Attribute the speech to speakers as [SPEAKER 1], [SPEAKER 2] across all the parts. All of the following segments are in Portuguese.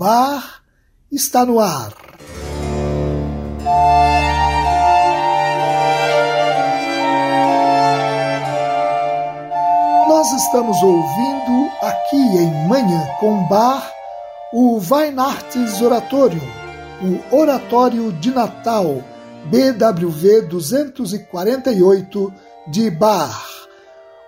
[SPEAKER 1] Bar está no ar. Nós estamos ouvindo aqui em Manhã com Bar o Weihnachts Oratorium, o Oratório de Natal BWV 248 de Bach,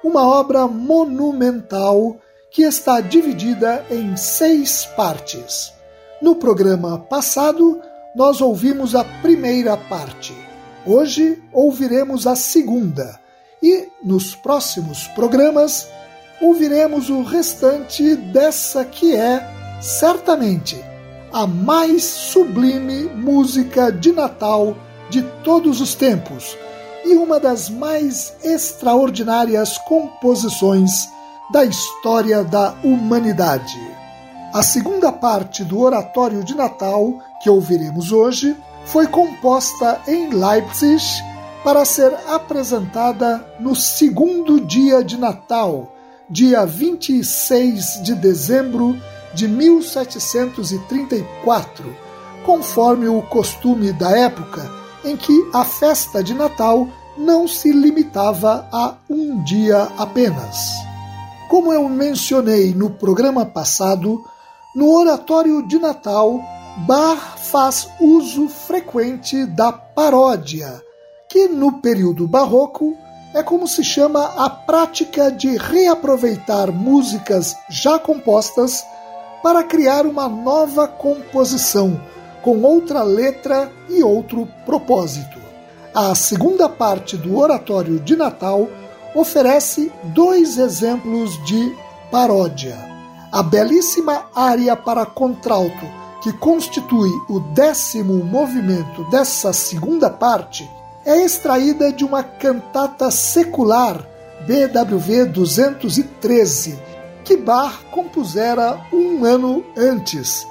[SPEAKER 1] uma obra monumental que está dividida em seis partes. No programa passado, nós ouvimos a primeira parte. Hoje ouviremos a segunda e, nos próximos programas, ouviremos o restante dessa que é, certamente, a mais sublime música de Natal de todos os tempos e uma das mais extraordinárias composições da história da humanidade. A segunda parte do Oratório de Natal, que ouviremos hoje, foi composta em Leipzig para ser apresentada no segundo dia de Natal, dia 26 de dezembro de 1734, conforme o costume da época em que a festa de Natal não se limitava a um dia apenas. Como eu mencionei no programa passado, no oratório de Natal, Bach faz uso frequente da paródia, que no período barroco é como se chama a prática de reaproveitar músicas já compostas para criar uma nova composição com outra letra e outro propósito. A segunda parte do oratório de Natal oferece dois exemplos de paródia. A belíssima área para contralto, que constitui o décimo movimento dessa segunda parte, é extraída de uma cantata secular BWV 213, que Bach compusera um ano antes,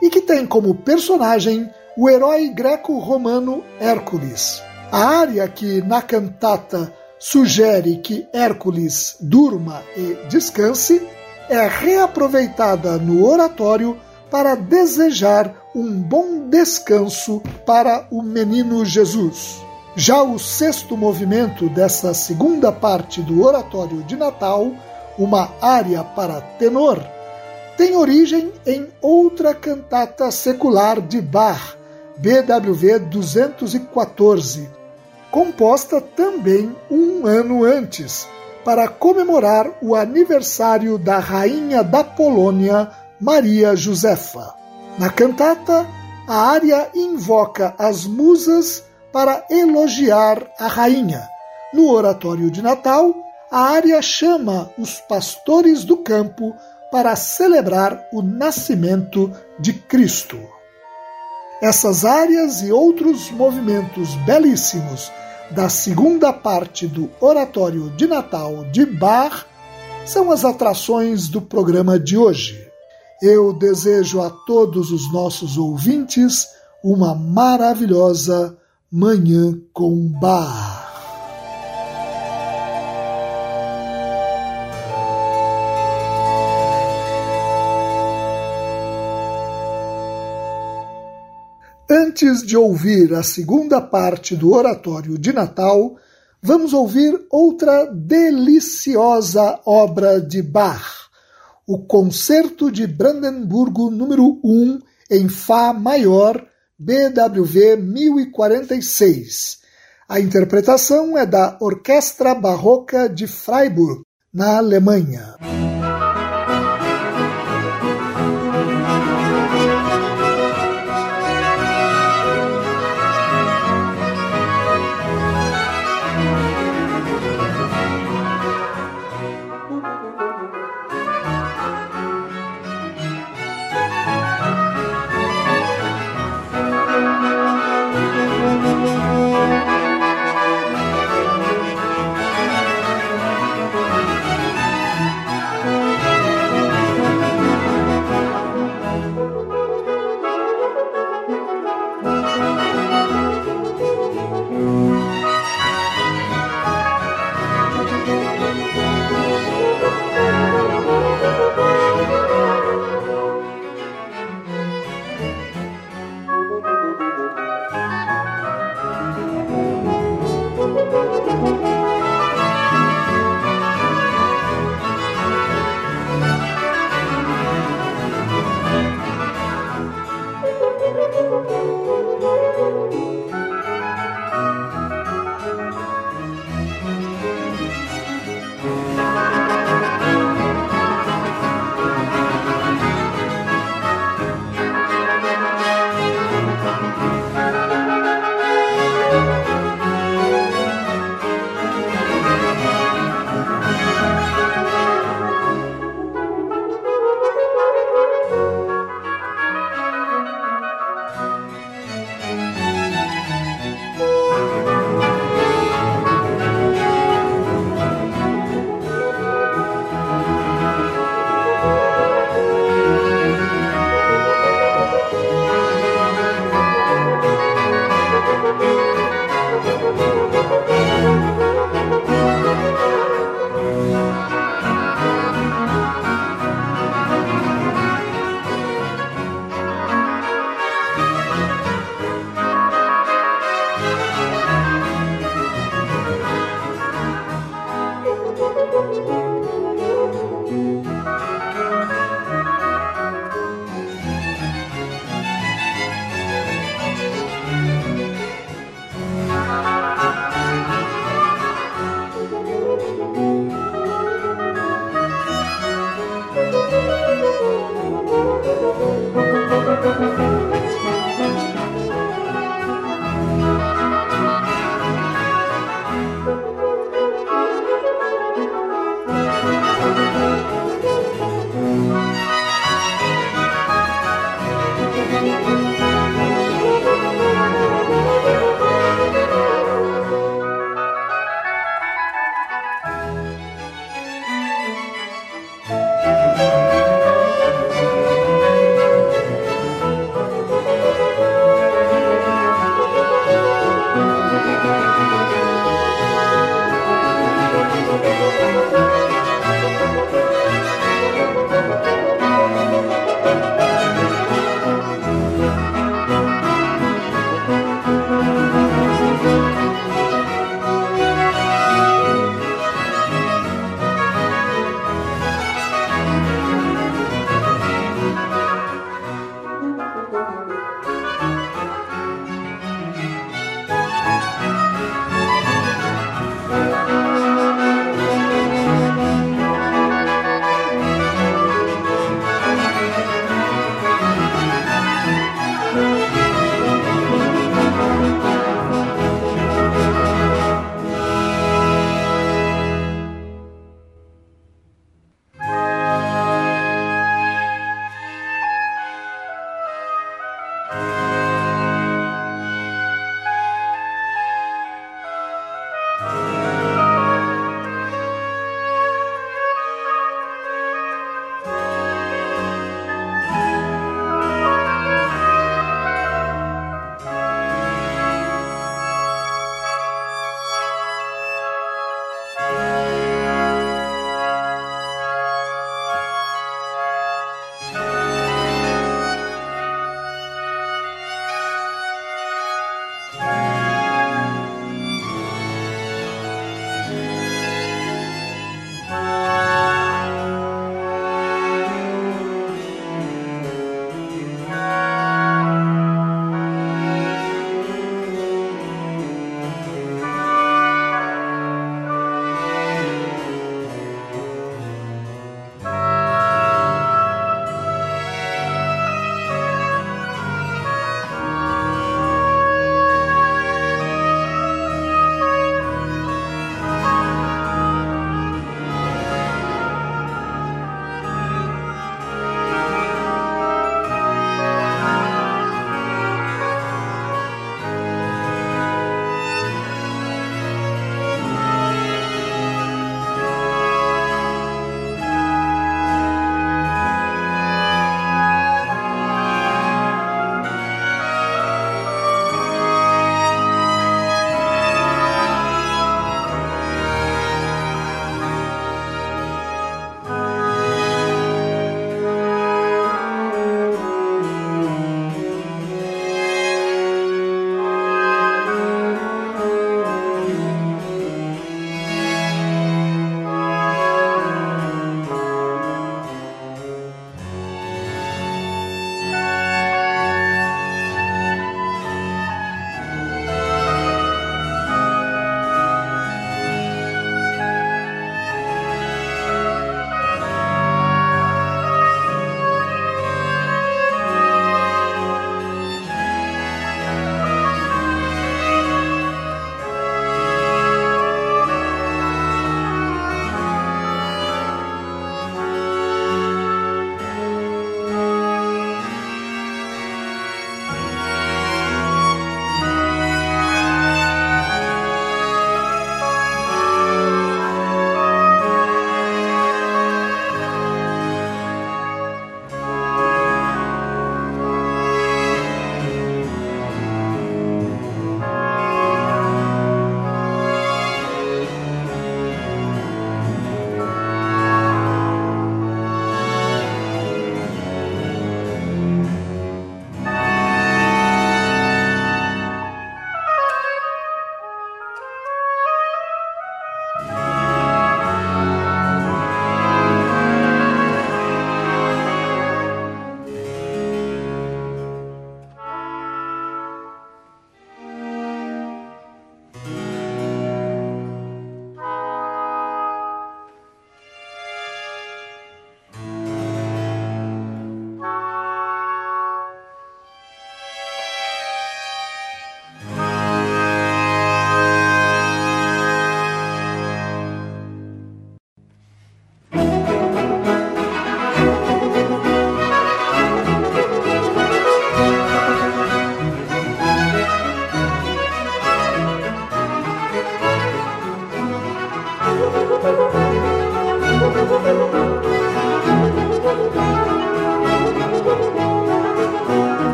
[SPEAKER 1] e que tem como personagem o herói greco-romano Hércules. A área que na cantata sugere que Hércules durma e descanse, é reaproveitada no oratório para desejar um bom descanso para o menino Jesus. Já o sexto movimento dessa segunda parte do oratório de Natal, uma área para tenor, tem origem em outra cantata secular de Bach, BWV 214, composta também um ano antes, para comemorar o aniversário da rainha da Polônia, Maria Josefa. Na cantata, a área invoca as musas para elogiar a rainha. No oratório de Natal, a área chama os pastores do campo para celebrar o nascimento de Cristo. Essas áreas e outros movimentos belíssimos da segunda parte do Oratório de Natal de Bach são as atrações do programa de hoje. Eu desejo a todos os nossos ouvintes uma maravilhosa Manhã com Bach. Antes de ouvir a segunda parte do Oratório de Natal, vamos ouvir outra deliciosa obra de Bach, o Concerto de Brandemburgo número 1 em Fá maior, BWV 1046. A interpretação é da Orquestra Barroca de Freiburg, na Alemanha.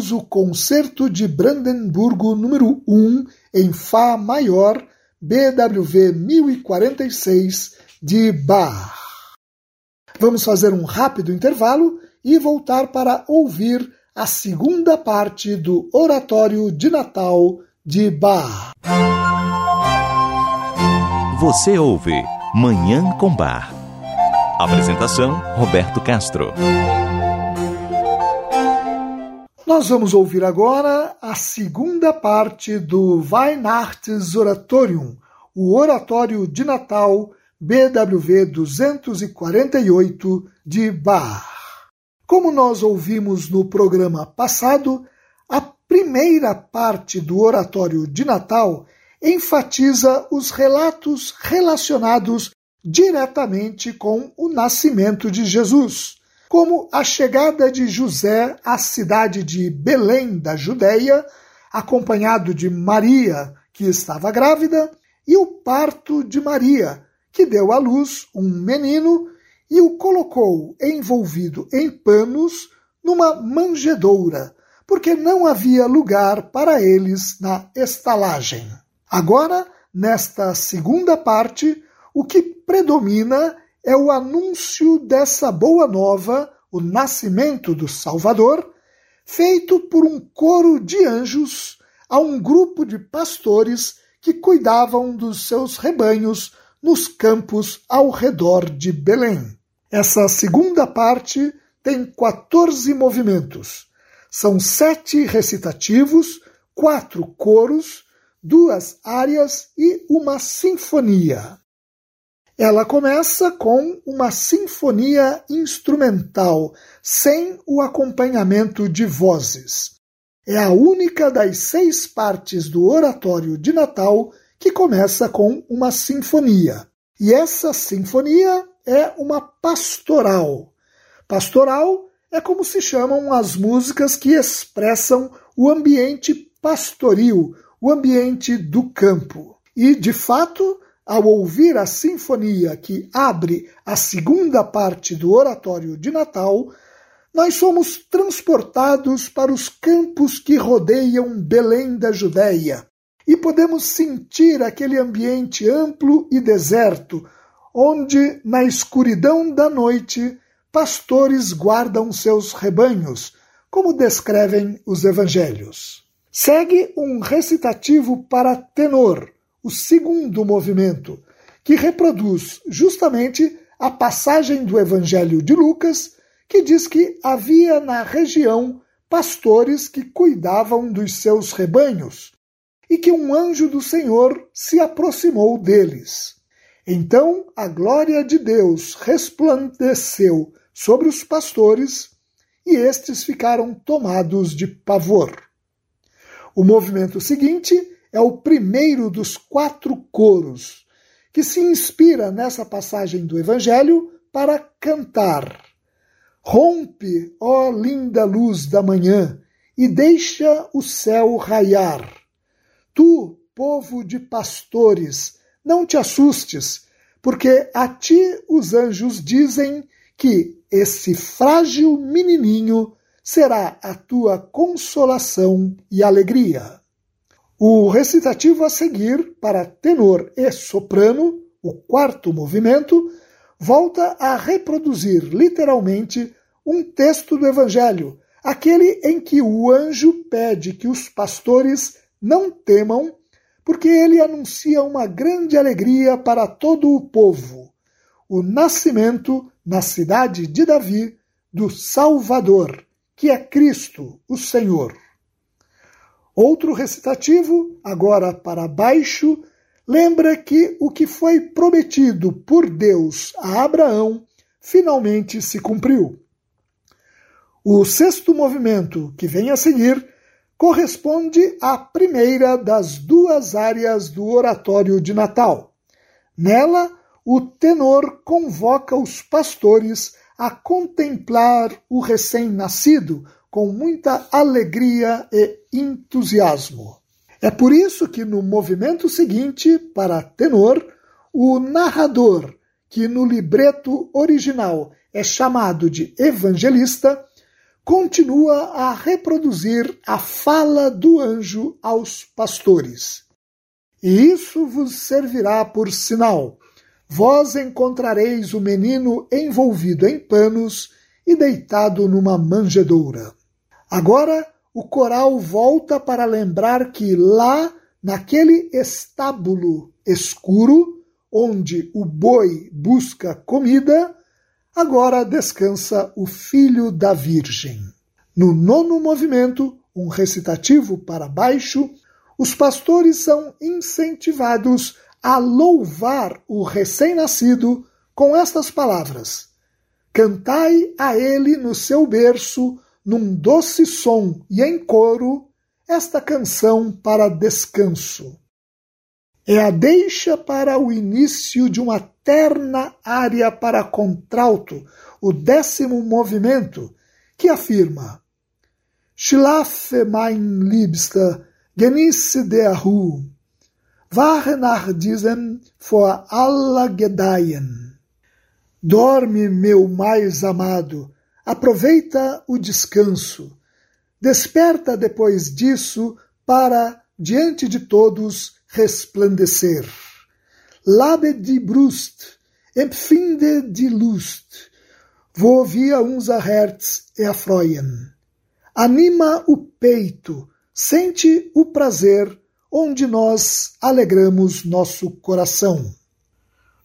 [SPEAKER 1] Ouvimos o Concerto de Brandenburgo número 1 em Fá maior, BWV 1046 de Bach. Vamos fazer um rápido intervalo e voltar para ouvir a segunda parte do Oratório de Natal de Bach.
[SPEAKER 2] Você ouve Manhã com Bar. Apresentação Roberto Castro.
[SPEAKER 1] Nós vamos ouvir agora a segunda parte do Weihnachtsoratorium, o Oratório de Natal BWV 248 de Bach. Como nós ouvimos no programa passado, a primeira parte do Oratório de Natal enfatiza os relatos relacionados diretamente com o nascimento de Jesus como a chegada de José à cidade de Belém da Judéia, acompanhado de Maria, que estava grávida, e o parto de Maria, que deu à luz um menino e o colocou envolvido em panos numa manjedoura, porque não havia lugar para eles na estalagem. Agora, nesta segunda parte, o que predomina é o anúncio dessa boa nova, o nascimento do Salvador, feito por um coro de anjos a um grupo de pastores que cuidavam dos seus rebanhos nos campos ao redor de Belém. Essa segunda parte tem 14 movimentos. São sete recitativos, quatro coros, duas áreas e uma sinfonia. Ela começa com uma sinfonia instrumental, sem o acompanhamento de vozes. É a única das seis partes do oratório de Natal que começa com uma sinfonia. E essa sinfonia é uma pastoral. Pastoral é como se chamam as músicas que expressam o ambiente pastoril, o ambiente do campo. E, de fato, ao ouvir a sinfonia que abre a segunda parte do oratório de Natal, nós somos transportados para os campos que rodeiam Belém da Judéia e podemos sentir aquele ambiente amplo e deserto, onde, na escuridão da noite, pastores guardam seus rebanhos, como descrevem os evangelhos. Segue um recitativo para tenor o segundo movimento, que reproduz justamente a passagem do Evangelho de Lucas, que diz que havia na região pastores que cuidavam dos seus rebanhos e que um anjo do Senhor se aproximou deles. Então a glória de Deus resplandeceu sobre os pastores e estes ficaram tomados de pavor. O movimento seguinte é o primeiro dos quatro coros, que se inspira nessa passagem do Evangelho para cantar. Rompe, ó linda luz da manhã, e deixa o céu raiar. Tu, povo de pastores, não te assustes, porque a ti os anjos dizem que esse frágil menininho será a tua consolação e alegria. O recitativo a seguir, para tenor e soprano, o quarto movimento, volta a reproduzir literalmente um texto do Evangelho, aquele em que o anjo pede que os pastores não temam, porque ele anuncia uma grande alegria para todo o povo: o nascimento na cidade de Davi do Salvador, que é Cristo, o Senhor. Outro recitativo, agora para baixo, lembra que o que foi prometido por Deus a Abraão finalmente se cumpriu. O sexto movimento, que vem a seguir, corresponde à primeira das duas áreas do oratório de Natal. Nela, o tenor convoca os pastores a contemplar o recém-nascido com muita alegria e entusiasmo. É por isso que no movimento seguinte, para tenor, o narrador, que no libreto original é chamado de evangelista, continua a reproduzir a fala do anjo aos pastores. E isso vos servirá por sinal. Vós encontrareis o menino envolvido em panos e deitado numa manjedoura. Agora o coral volta para lembrar que lá, naquele estábulo escuro, onde o boi busca comida, agora descansa o filho da Virgem. No nono movimento, um recitativo para baixo, os pastores são incentivados a louvar o recém-nascido com estas palavras: Cantai a ele no seu berço, num doce som e em coro, esta canção para descanso. É a deixa para o início de uma terna área para contralto, o décimo movimento, que afirma Schlafe mein Liebster, genieße der Ruhe, wache nach diesem vor aller Gedeihen. Dorme, meu mais amado, aproveita o descanso. Desperta depois disso para, diante de todos, resplandecer. Labe die Brust, empfinde die Lust, wo wir unser Herz erfreuen. Anima o peito, sente o prazer onde nós alegramos nosso coração.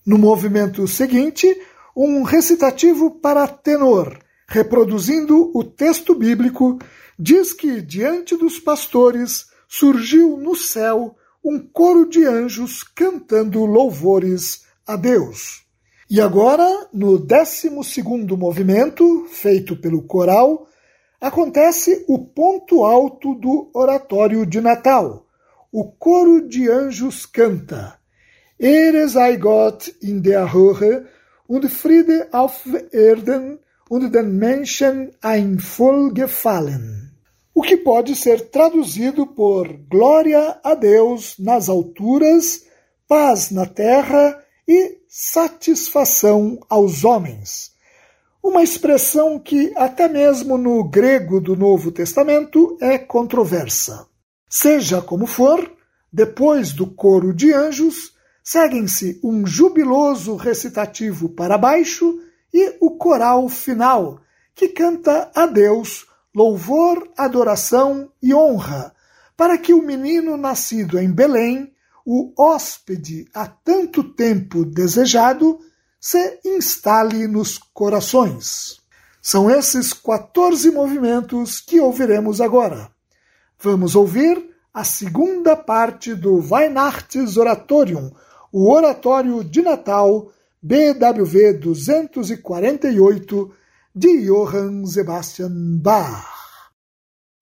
[SPEAKER 1] No movimento seguinte, um recitativo para tenor, reproduzindo o texto bíblico, diz que diante dos pastores surgiu no céu um coro de anjos cantando louvores a Deus. E agora, no décimo segundo movimento, feito pelo coral, acontece o ponto alto do oratório de Natal. O coro de anjos canta Ehre sei Gott in der Höhe und Friede auf Erden und den Menschen ein Vollgefallen o que pode ser traduzido por glória a Deus nas alturas, paz na terra e satisfação aos homens. Uma expressão que, até mesmo no grego do Novo Testamento, é controversa. Seja como for, depois do coro de anjos, seguem-se um jubiloso recitativo para baixo e o coral final, que canta a Deus louvor, adoração e honra, para que o menino nascido em Belém, o hóspede há tanto tempo desejado, se instale nos corações. São esses 14 movimentos que ouviremos agora. Vamos ouvir a segunda parte do Weihnachtsoratorium, o Oratório de Natal, BWV 248, de Johann Sebastian Bach.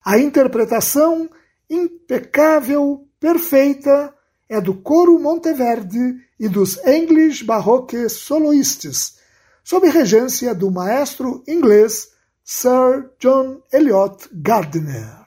[SPEAKER 1] A interpretação impecável, perfeita, é do coro Monteverde e dos English Baroque Soloists, sob regência do maestro inglês Sir John Eliot Gardiner.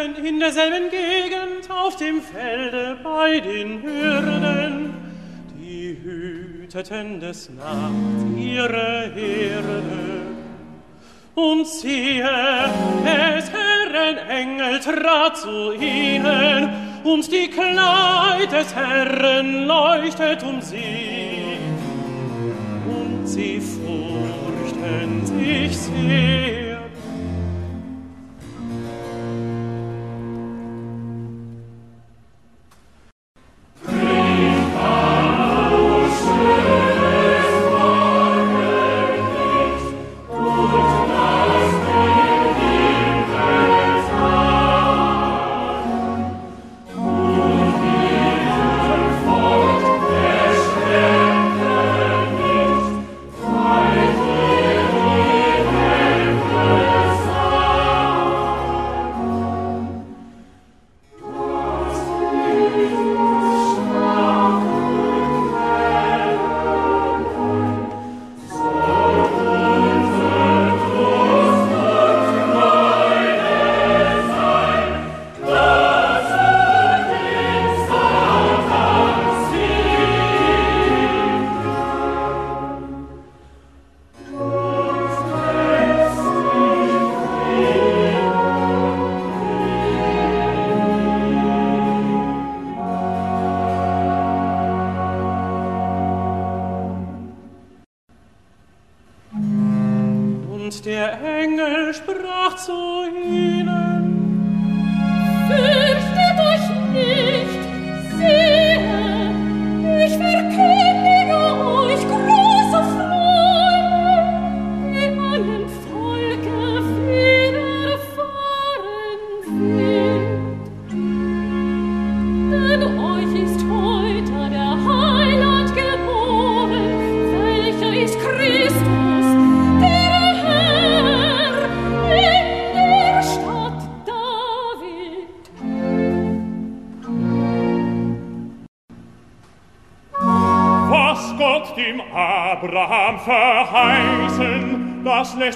[SPEAKER 3] Hirten in derselben Gegend auf dem Felde bei den Hürden, die hüteten des Nachts ihre Herde. Und siehe, es Herren Engel trat zu ihnen, und die Kleid des Herren leuchtet um sie. Und sie furchten sich sehr.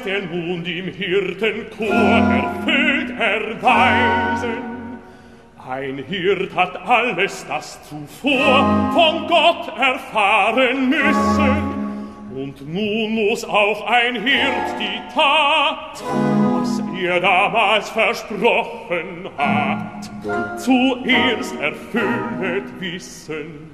[SPEAKER 4] Er nun dem Hirtenchor erfüllt erweisen. Ein Hirt hat alles das zuvor von Gott erfahren müssen. Und nun muss auch ein Hirt die Tat, was er damals versprochen hat, zuerst erfüllet wissen.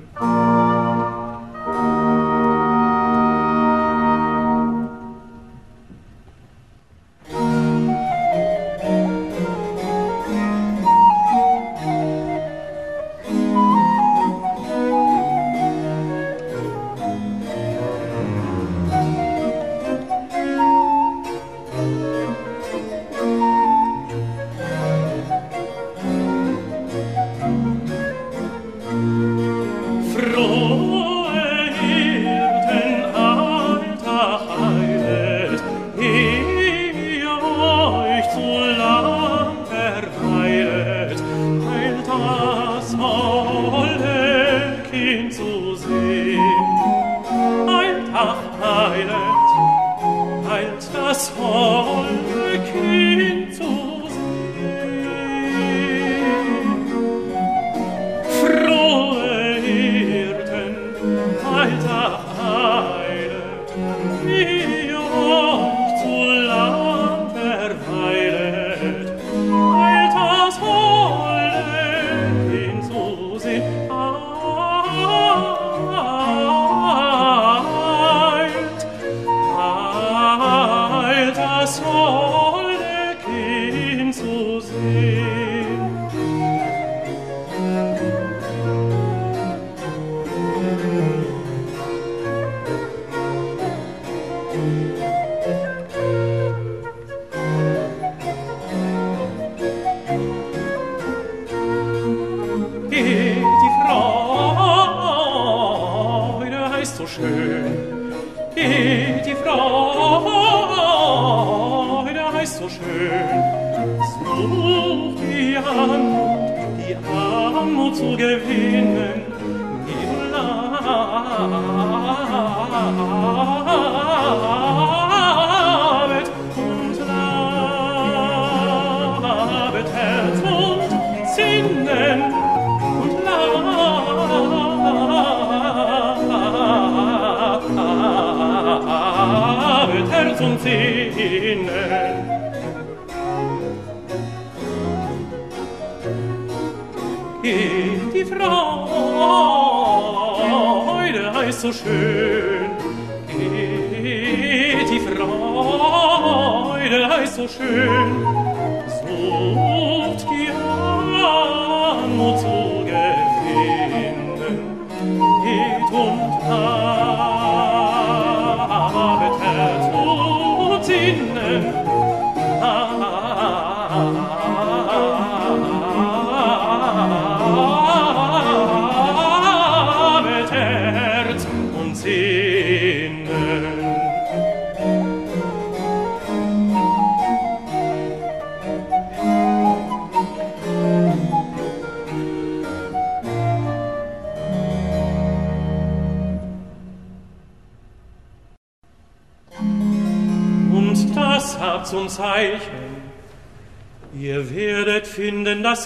[SPEAKER 4] so schön. Geht die Freude ist so schön.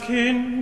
[SPEAKER 4] Kind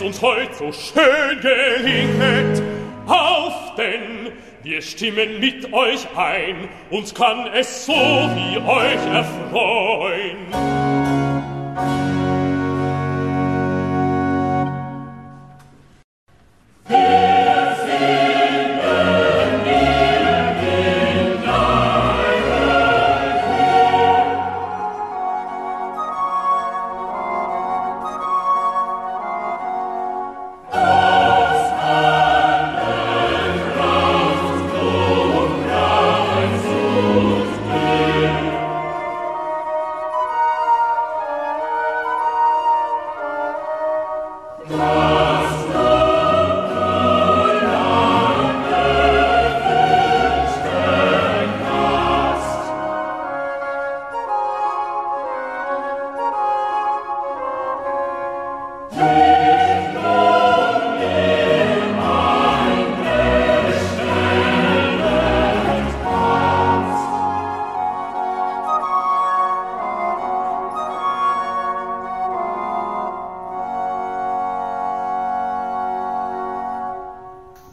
[SPEAKER 3] es uns heut so schön gelinget. Auf denn, wir stimmen mit euch ein, uns kann es so wie euch erfreuen.
[SPEAKER 1] Música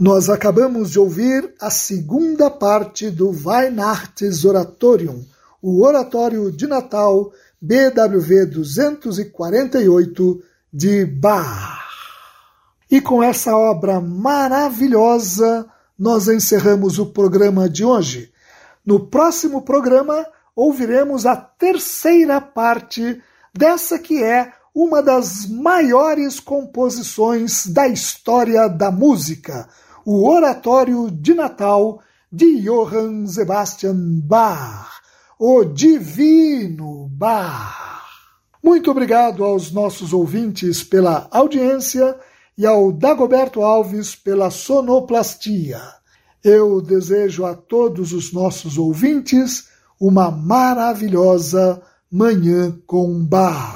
[SPEAKER 1] Nós acabamos de ouvir a segunda parte do Weihnachts Oratorium, o Oratório de Natal BWV 248 de Bach. E com essa obra maravilhosa, nós encerramos o programa de hoje. No próximo programa, ouviremos a terceira parte dessa que é uma das maiores composições da história da música o Oratório de Natal de Johann Sebastian Bach, o Divino Bach. Muito obrigado aos nossos ouvintes pela audiência e ao Dagoberto Alves pela sonoplastia. Eu desejo a todos os nossos ouvintes uma maravilhosa Manhã com Bar.